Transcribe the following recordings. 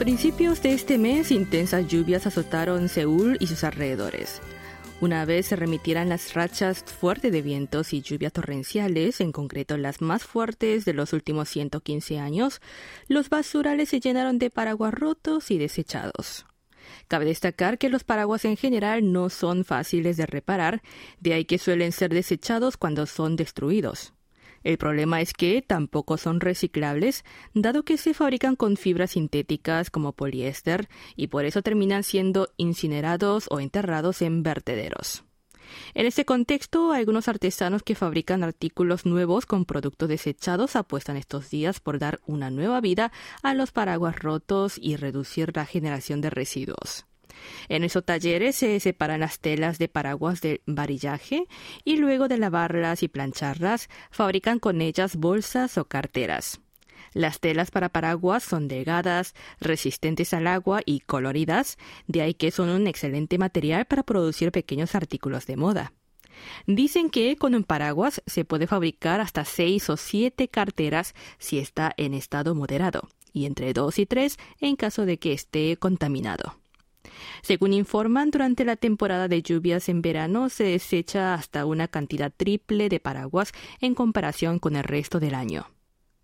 principios de este mes, intensas lluvias azotaron Seúl y sus alrededores. Una vez se remitieran las rachas fuertes de vientos y lluvias torrenciales, en concreto las más fuertes de los últimos 115 años, los basurales se llenaron de paraguas rotos y desechados. Cabe destacar que los paraguas en general no son fáciles de reparar, de ahí que suelen ser desechados cuando son destruidos. El problema es que tampoco son reciclables, dado que se fabrican con fibras sintéticas como poliéster y por eso terminan siendo incinerados o enterrados en vertederos. En este contexto, algunos artesanos que fabrican artículos nuevos con productos desechados apuestan estos días por dar una nueva vida a los paraguas rotos y reducir la generación de residuos. En esos talleres se separan las telas de paraguas del varillaje y luego de lavarlas y plancharlas, fabrican con ellas bolsas o carteras. Las telas para paraguas son delgadas, resistentes al agua y coloridas, de ahí que son un excelente material para producir pequeños artículos de moda. Dicen que con un paraguas se puede fabricar hasta seis o siete carteras si está en estado moderado, y entre dos y tres en caso de que esté contaminado. Según informan, durante la temporada de lluvias en verano se desecha hasta una cantidad triple de paraguas en comparación con el resto del año.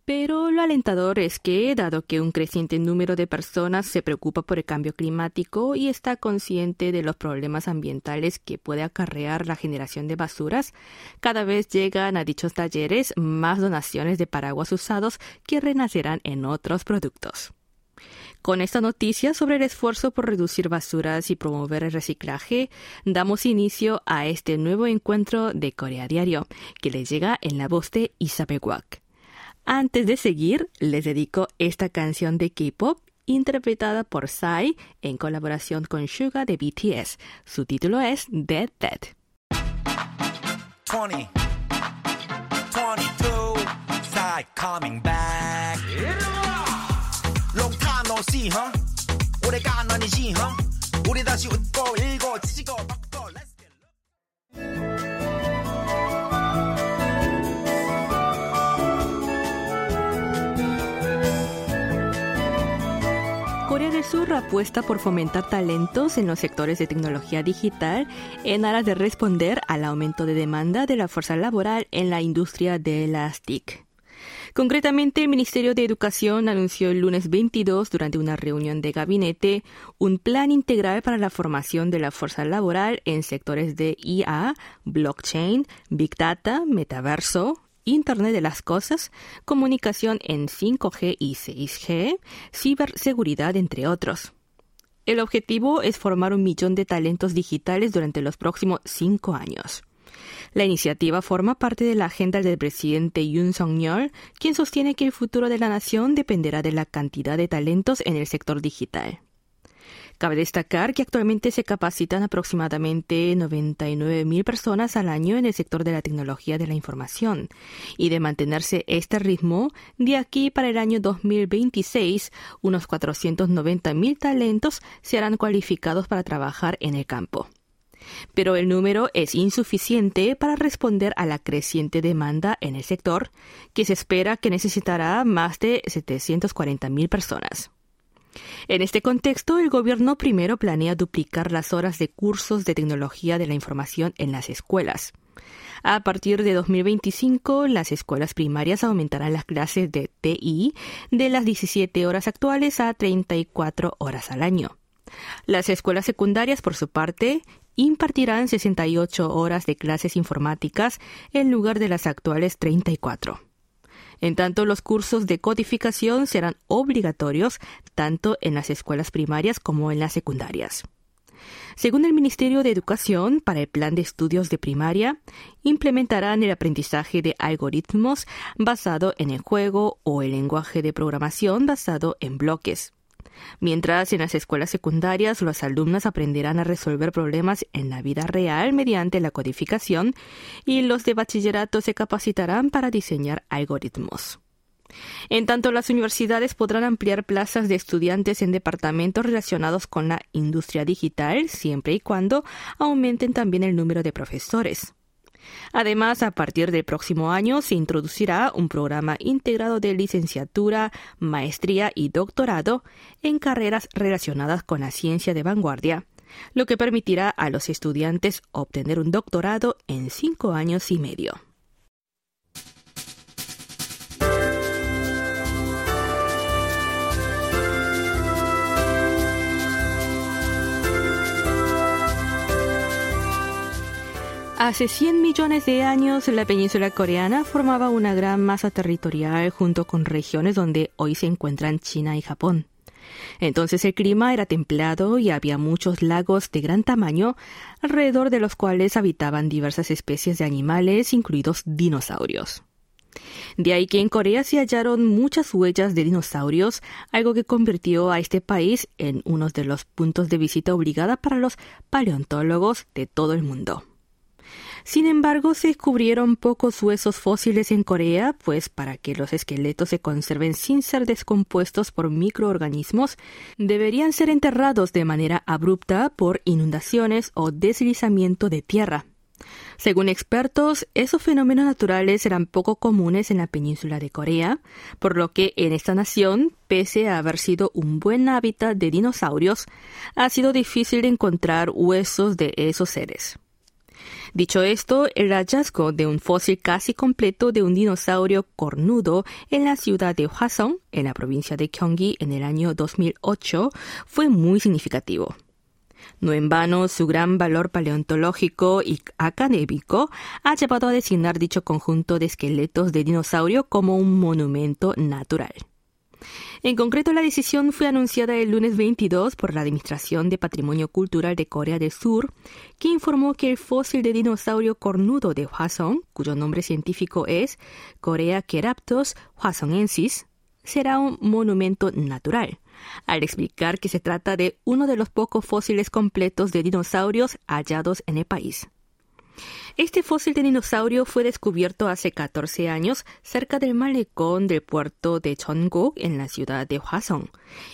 Pero lo alentador es que, dado que un creciente número de personas se preocupa por el cambio climático y está consciente de los problemas ambientales que puede acarrear la generación de basuras, cada vez llegan a dichos talleres más donaciones de paraguas usados que renacerán en otros productos. Con esta noticia sobre el esfuerzo por reducir basuras y promover el reciclaje, damos inicio a este nuevo encuentro de Corea Diario, que les llega en la voz de Isabel Wack. Antes de seguir, les dedico esta canción de K-pop interpretada por Psy en colaboración con Suga de BTS. Su título es Dead Dead. 20, 22, Psy coming back. Long time no see, huh? 오래간 아니지, huh? 우리 다시 웃고 읽고 찢고 바꾸고 let's Corea del Sur apuesta por fomentar talentos en los sectores de tecnología digital en aras de responder al aumento de demanda de la fuerza laboral en la industria de las TIC. Concretamente, el Ministerio de Educación anunció el lunes 22, durante una reunión de gabinete, un plan integral para la formación de la fuerza laboral en sectores de IA, blockchain, big data, metaverso, Internet de las Cosas, comunicación en 5G y 6G, ciberseguridad, entre otros. El objetivo es formar un millón de talentos digitales durante los próximos cinco años. La iniciativa forma parte de la agenda del presidente Yoon Song-yeol, quien sostiene que el futuro de la nación dependerá de la cantidad de talentos en el sector digital. Cabe destacar que actualmente se capacitan aproximadamente 99.000 personas al año en el sector de la tecnología de la información y de mantenerse este ritmo, de aquí para el año 2026, unos 490.000 talentos serán cualificados para trabajar en el campo. Pero el número es insuficiente para responder a la creciente demanda en el sector, que se espera que necesitará más de 740.000 personas. En este contexto, el gobierno primero planea duplicar las horas de cursos de tecnología de la información en las escuelas. A partir de 2025, las escuelas primarias aumentarán las clases de TI de las 17 horas actuales a 34 horas al año. Las escuelas secundarias, por su parte, impartirán 68 horas de clases informáticas en lugar de las actuales 34. En tanto, los cursos de codificación serán obligatorios tanto en las escuelas primarias como en las secundarias. Según el Ministerio de Educación, para el plan de estudios de primaria, implementarán el aprendizaje de algoritmos basado en el juego o el lenguaje de programación basado en bloques. Mientras en las escuelas secundarias los alumnos aprenderán a resolver problemas en la vida real mediante la codificación y los de bachillerato se capacitarán para diseñar algoritmos. En tanto, las universidades podrán ampliar plazas de estudiantes en departamentos relacionados con la industria digital siempre y cuando aumenten también el número de profesores. Además, a partir del próximo año se introducirá un programa integrado de licenciatura, maestría y doctorado en carreras relacionadas con la ciencia de vanguardia, lo que permitirá a los estudiantes obtener un doctorado en cinco años y medio. Hace 100 millones de años, la península coreana formaba una gran masa territorial junto con regiones donde hoy se encuentran China y Japón. Entonces el clima era templado y había muchos lagos de gran tamaño, alrededor de los cuales habitaban diversas especies de animales, incluidos dinosaurios. De ahí que en Corea se hallaron muchas huellas de dinosaurios, algo que convirtió a este país en uno de los puntos de visita obligada para los paleontólogos de todo el mundo. Sin embargo, se descubrieron pocos huesos fósiles en Corea, pues para que los esqueletos se conserven sin ser descompuestos por microorganismos, deberían ser enterrados de manera abrupta por inundaciones o deslizamiento de tierra. Según expertos, esos fenómenos naturales eran poco comunes en la península de Corea, por lo que en esta nación, pese a haber sido un buen hábitat de dinosaurios, ha sido difícil encontrar huesos de esos seres. Dicho esto, el hallazgo de un fósil casi completo de un dinosaurio cornudo en la ciudad de Hwasong, en la provincia de Gyeonggi, en el año 2008, fue muy significativo. No en vano, su gran valor paleontológico y académico ha llevado a designar dicho conjunto de esqueletos de dinosaurio como un monumento natural. En concreto, la decisión fue anunciada el lunes 22 por la Administración de Patrimonio Cultural de Corea del Sur, que informó que el fósil de dinosaurio cornudo de Hwasong, cuyo nombre científico es Coreaceraptos hwasongensis, será un monumento natural, al explicar que se trata de uno de los pocos fósiles completos de dinosaurios hallados en el país. Este fósil de dinosaurio fue descubierto hace 14 años cerca del malecón del puerto de Cheonguk en la ciudad de Hwasong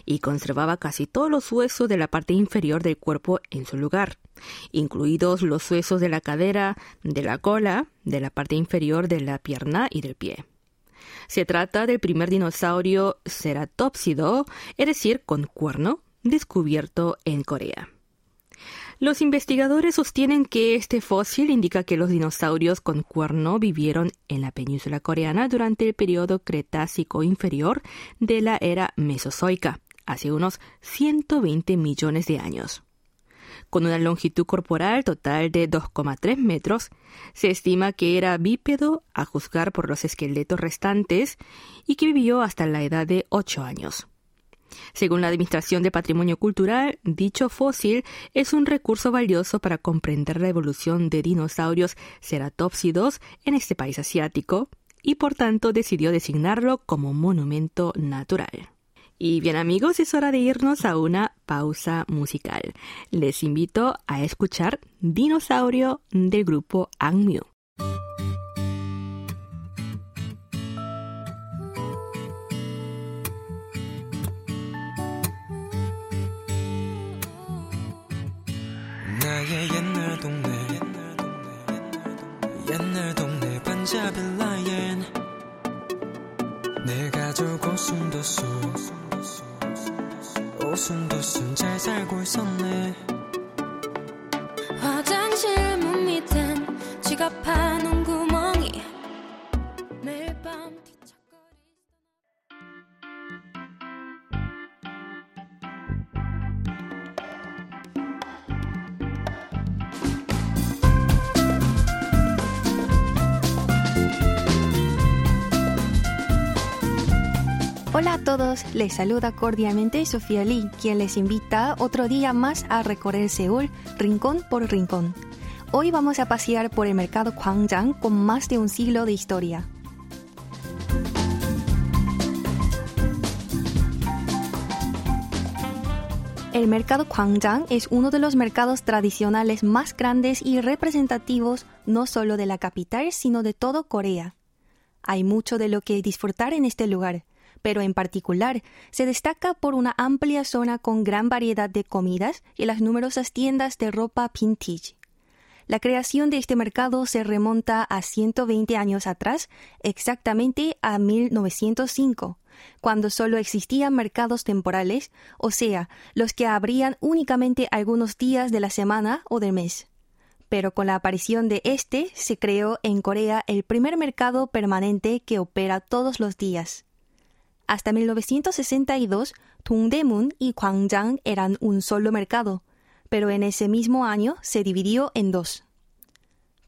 y conservaba casi todos los huesos de la parte inferior del cuerpo en su lugar, incluidos los huesos de la cadera, de la cola, de la parte inferior de la pierna y del pie. Se trata del primer dinosaurio ceratópsido, es decir, con cuerno, descubierto en Corea. Los investigadores sostienen que este fósil indica que los dinosaurios con cuerno vivieron en la península coreana durante el periodo Cretácico inferior de la era Mesozoica, hace unos 120 millones de años. Con una longitud corporal total de 2,3 metros, se estima que era bípedo a juzgar por los esqueletos restantes y que vivió hasta la edad de 8 años. Según la Administración de Patrimonio Cultural, dicho fósil es un recurso valioso para comprender la evolución de dinosaurios ceratópsidos en este país asiático y por tanto decidió designarlo como monumento natural. Y bien amigos, es hora de irnos a una pausa musical. Les invito a escuchar Dinosaurio del grupo Angmyu. 나의 옛날 동네. 옛날 동네 반자빌라엔. 내 가족 오순도순 오순도순 잘 살고 있었네. 화장실 문 밑엔 지갑 파 todos, les saluda cordialmente Sofía Lee, quien les invita otro día más a recorrer Seúl rincón por rincón. Hoy vamos a pasear por el mercado Gwangjang con más de un siglo de historia. El mercado Gwangjang es uno de los mercados tradicionales más grandes y representativos no solo de la capital, sino de todo Corea. Hay mucho de lo que disfrutar en este lugar pero en particular se destaca por una amplia zona con gran variedad de comidas y las numerosas tiendas de ropa vintage. La creación de este mercado se remonta a 120 años atrás, exactamente a 1905, cuando solo existían mercados temporales, o sea, los que abrían únicamente algunos días de la semana o del mes. Pero con la aparición de este se creó en Corea el primer mercado permanente que opera todos los días. Hasta 1962, Dongdaemun y Gwangjang eran un solo mercado, pero en ese mismo año se dividió en dos.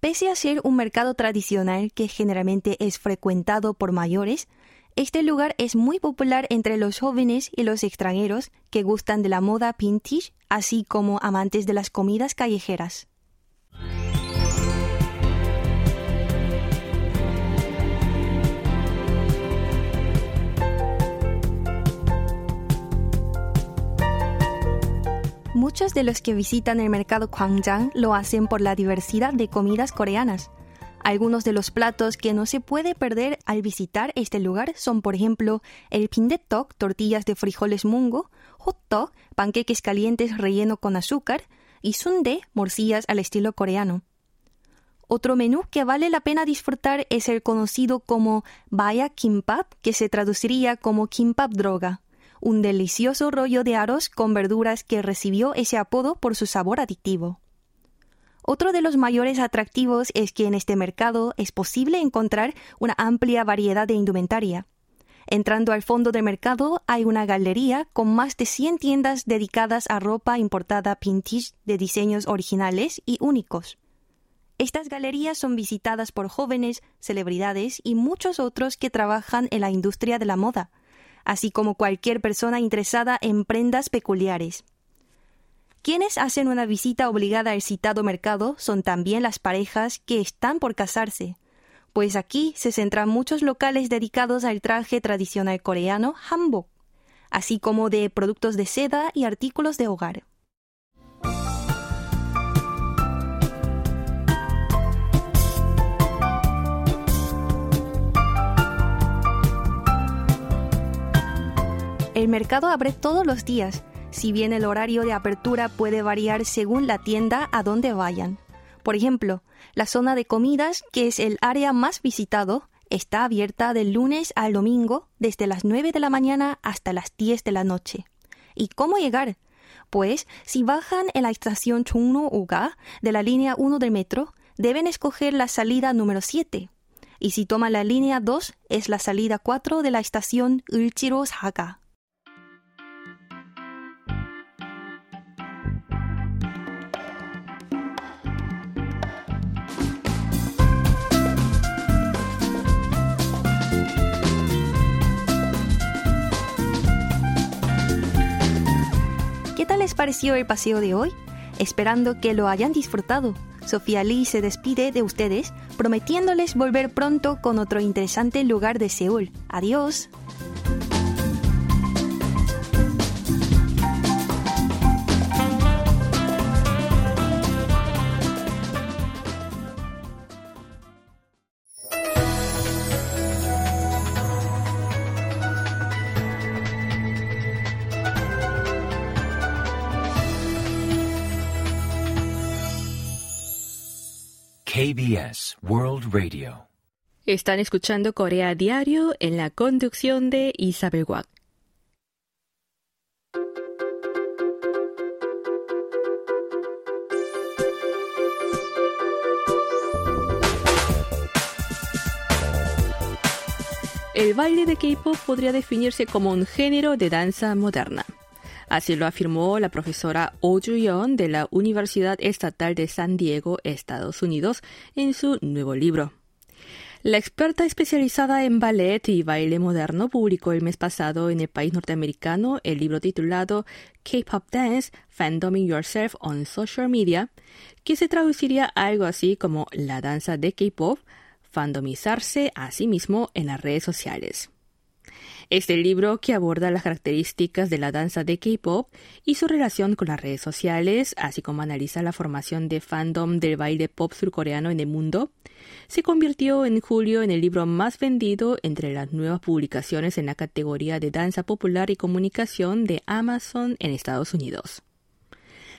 Pese a ser un mercado tradicional que generalmente es frecuentado por mayores, este lugar es muy popular entre los jóvenes y los extranjeros que gustan de la moda vintage, así como amantes de las comidas callejeras. Muchos de los que visitan el mercado Gwangjang lo hacen por la diversidad de comidas coreanas. Algunos de los platos que no se puede perder al visitar este lugar son, por ejemplo, el pindetok, tortillas de frijoles mungo, hotdog, panqueques calientes relleno con azúcar, y sundae, morcillas al estilo coreano. Otro menú que vale la pena disfrutar es el conocido como Baya Kimbap, que se traduciría como Kimbap droga un delicioso rollo de arroz con verduras que recibió ese apodo por su sabor adictivo. Otro de los mayores atractivos es que en este mercado es posible encontrar una amplia variedad de indumentaria. Entrando al fondo del mercado hay una galería con más de 100 tiendas dedicadas a ropa importada vintage de diseños originales y únicos. Estas galerías son visitadas por jóvenes, celebridades y muchos otros que trabajan en la industria de la moda así como cualquier persona interesada en prendas peculiares. Quienes hacen una visita obligada al citado mercado son también las parejas que están por casarse, pues aquí se centran muchos locales dedicados al traje tradicional coreano hanbok, así como de productos de seda y artículos de hogar. El mercado abre todos los días, si bien el horario de apertura puede variar según la tienda a donde vayan. Por ejemplo, la zona de comidas, que es el área más visitado, está abierta del lunes al domingo desde las 9 de la mañana hasta las 10 de la noche. ¿Y cómo llegar? Pues si bajan en la estación Chungno Uga de la línea 1 del metro, deben escoger la salida número 7. Y si toman la línea 2, es la salida 4 de la estación Ulchiro. Les pareció el paseo de hoy? Esperando que lo hayan disfrutado. Sofía Lee se despide de ustedes, prometiéndoles volver pronto con otro interesante lugar de Seúl. Adiós. KBS World Radio. Están escuchando Corea Diario en la conducción de Isabel Wack. El baile de K-pop podría definirse como un género de danza moderna. Así lo afirmó la profesora Oh Ju-yeon de la Universidad Estatal de San Diego, Estados Unidos, en su nuevo libro. La experta especializada en ballet y baile moderno publicó el mes pasado en el país norteamericano el libro titulado K-Pop Dance, Fandoming Yourself on Social Media, que se traduciría algo así como la danza de K-Pop, fandomizarse a sí mismo en las redes sociales. Este libro, que aborda las características de la danza de K-pop y su relación con las redes sociales, así como analiza la formación de fandom del baile pop surcoreano en el mundo, se convirtió en julio en el libro más vendido entre las nuevas publicaciones en la categoría de danza popular y comunicación de Amazon en Estados Unidos.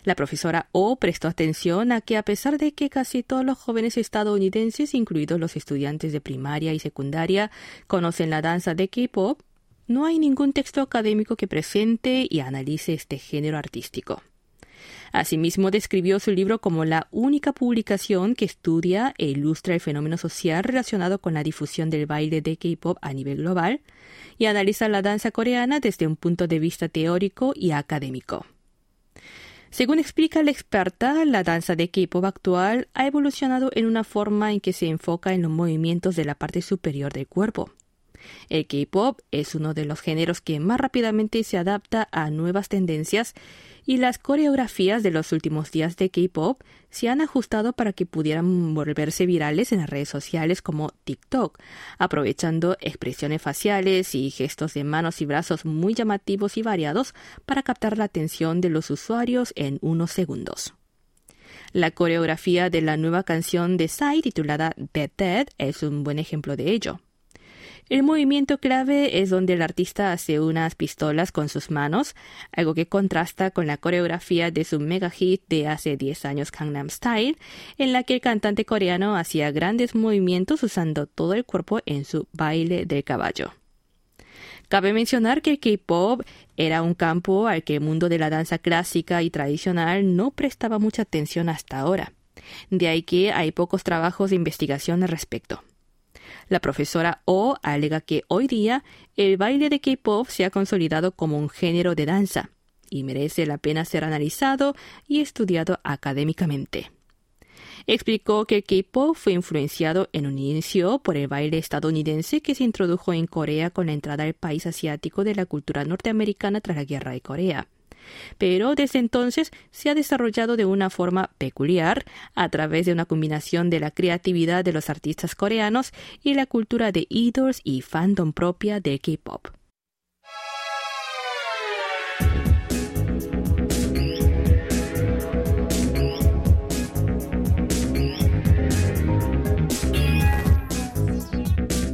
La profesora O prestó atención a que a pesar de que casi todos los jóvenes estadounidenses, incluidos los estudiantes de primaria y secundaria, conocen la danza de K-pop, no hay ningún texto académico que presente y analice este género artístico. Asimismo, describió su libro como la única publicación que estudia e ilustra el fenómeno social relacionado con la difusión del baile de K-pop a nivel global y analiza la danza coreana desde un punto de vista teórico y académico. Según explica la experta, la danza de K-pop actual ha evolucionado en una forma en que se enfoca en los movimientos de la parte superior del cuerpo. El K-pop es uno de los géneros que más rápidamente se adapta a nuevas tendencias y las coreografías de los últimos días de K-pop se han ajustado para que pudieran volverse virales en las redes sociales como TikTok, aprovechando expresiones faciales y gestos de manos y brazos muy llamativos y variados para captar la atención de los usuarios en unos segundos. La coreografía de la nueva canción de Psy titulada Dead Dead es un buen ejemplo de ello. El movimiento clave es donde el artista hace unas pistolas con sus manos, algo que contrasta con la coreografía de su mega hit de hace 10 años Gangnam Style, en la que el cantante coreano hacía grandes movimientos usando todo el cuerpo en su baile del caballo. Cabe mencionar que el K-pop era un campo al que el mundo de la danza clásica y tradicional no prestaba mucha atención hasta ahora. De ahí que hay pocos trabajos de investigación al respecto. La profesora O alega que hoy día el baile de K-pop se ha consolidado como un género de danza y merece la pena ser analizado y estudiado académicamente. Explicó que el K-pop fue influenciado en un inicio por el baile estadounidense que se introdujo en Corea con la entrada al país asiático de la cultura norteamericana tras la Guerra de Corea pero desde entonces se ha desarrollado de una forma peculiar a través de una combinación de la creatividad de los artistas coreanos y la cultura de idols y fandom propia de K-pop.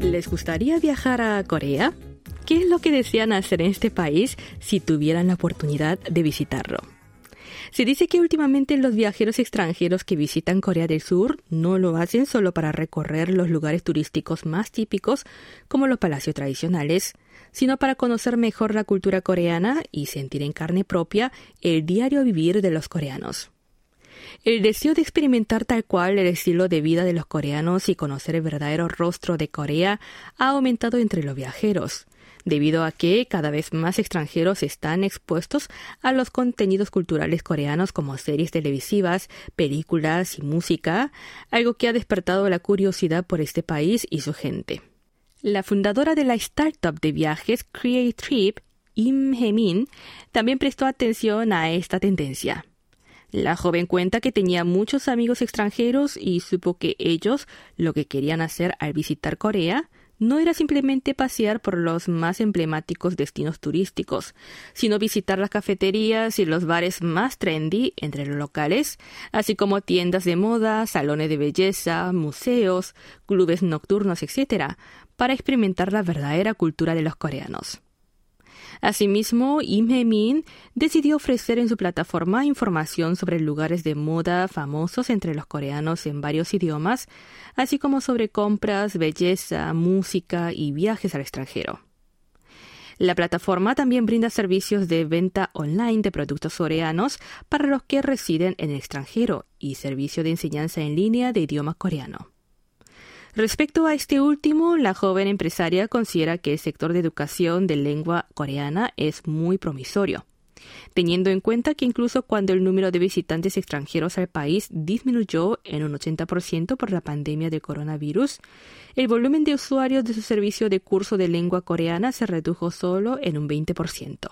¿Les gustaría viajar a Corea? ¿Qué es lo que desean hacer en este país si tuvieran la oportunidad de visitarlo? Se dice que últimamente los viajeros extranjeros que visitan Corea del Sur no lo hacen solo para recorrer los lugares turísticos más típicos, como los palacios tradicionales, sino para conocer mejor la cultura coreana y sentir en carne propia el diario vivir de los coreanos. El deseo de experimentar tal cual el estilo de vida de los coreanos y conocer el verdadero rostro de Corea ha aumentado entre los viajeros debido a que cada vez más extranjeros están expuestos a los contenidos culturales coreanos como series televisivas, películas y música, algo que ha despertado la curiosidad por este país y su gente. La fundadora de la startup de viajes Create Trip, Im Hee-min, también prestó atención a esta tendencia. La joven cuenta que tenía muchos amigos extranjeros y supo que ellos lo que querían hacer al visitar Corea no era simplemente pasear por los más emblemáticos destinos turísticos, sino visitar las cafeterías y los bares más trendy entre los locales, así como tiendas de moda, salones de belleza, museos, clubes nocturnos, etc., para experimentar la verdadera cultura de los coreanos. Asimismo, Im Hee-min decidió ofrecer en su plataforma información sobre lugares de moda famosos entre los coreanos en varios idiomas, así como sobre compras, belleza, música y viajes al extranjero. La plataforma también brinda servicios de venta online de productos coreanos para los que residen en el extranjero y servicio de enseñanza en línea de idioma coreano. Respecto a este último, la joven empresaria considera que el sector de educación de lengua coreana es muy promisorio, teniendo en cuenta que incluso cuando el número de visitantes extranjeros al país disminuyó en un 80% por la pandemia de coronavirus, el volumen de usuarios de su servicio de curso de lengua coreana se redujo solo en un 20%.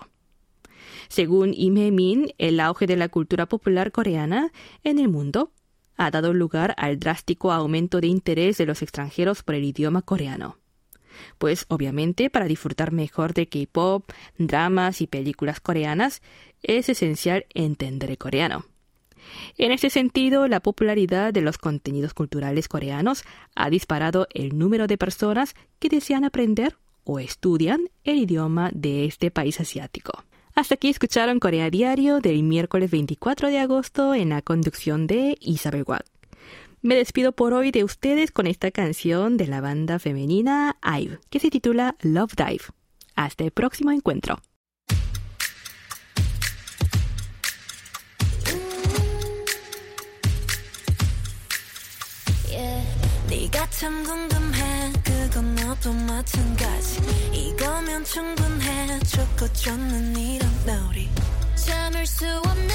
Según Im Min, el auge de la cultura popular coreana en el mundo ha dado lugar al drástico aumento de interés de los extranjeros por el idioma coreano. Pues obviamente para disfrutar mejor de K-pop, dramas y películas coreanas es esencial entender el coreano. En este sentido, la popularidad de los contenidos culturales coreanos ha disparado el número de personas que desean aprender o estudian el idioma de este país asiático. Hasta aquí escucharon Corea Diario del miércoles 24 de agosto en la conducción de Isabel Watt. Me despido por hoy de ustedes con esta canción de la banda femenina IVE, que se titula Love Dive. Hasta el próximo encuentro. 참 궁금해. 그건 너도 마찬가지. 이거면 충분해. 좋고 좋는 이런 놀이 참을 수 없는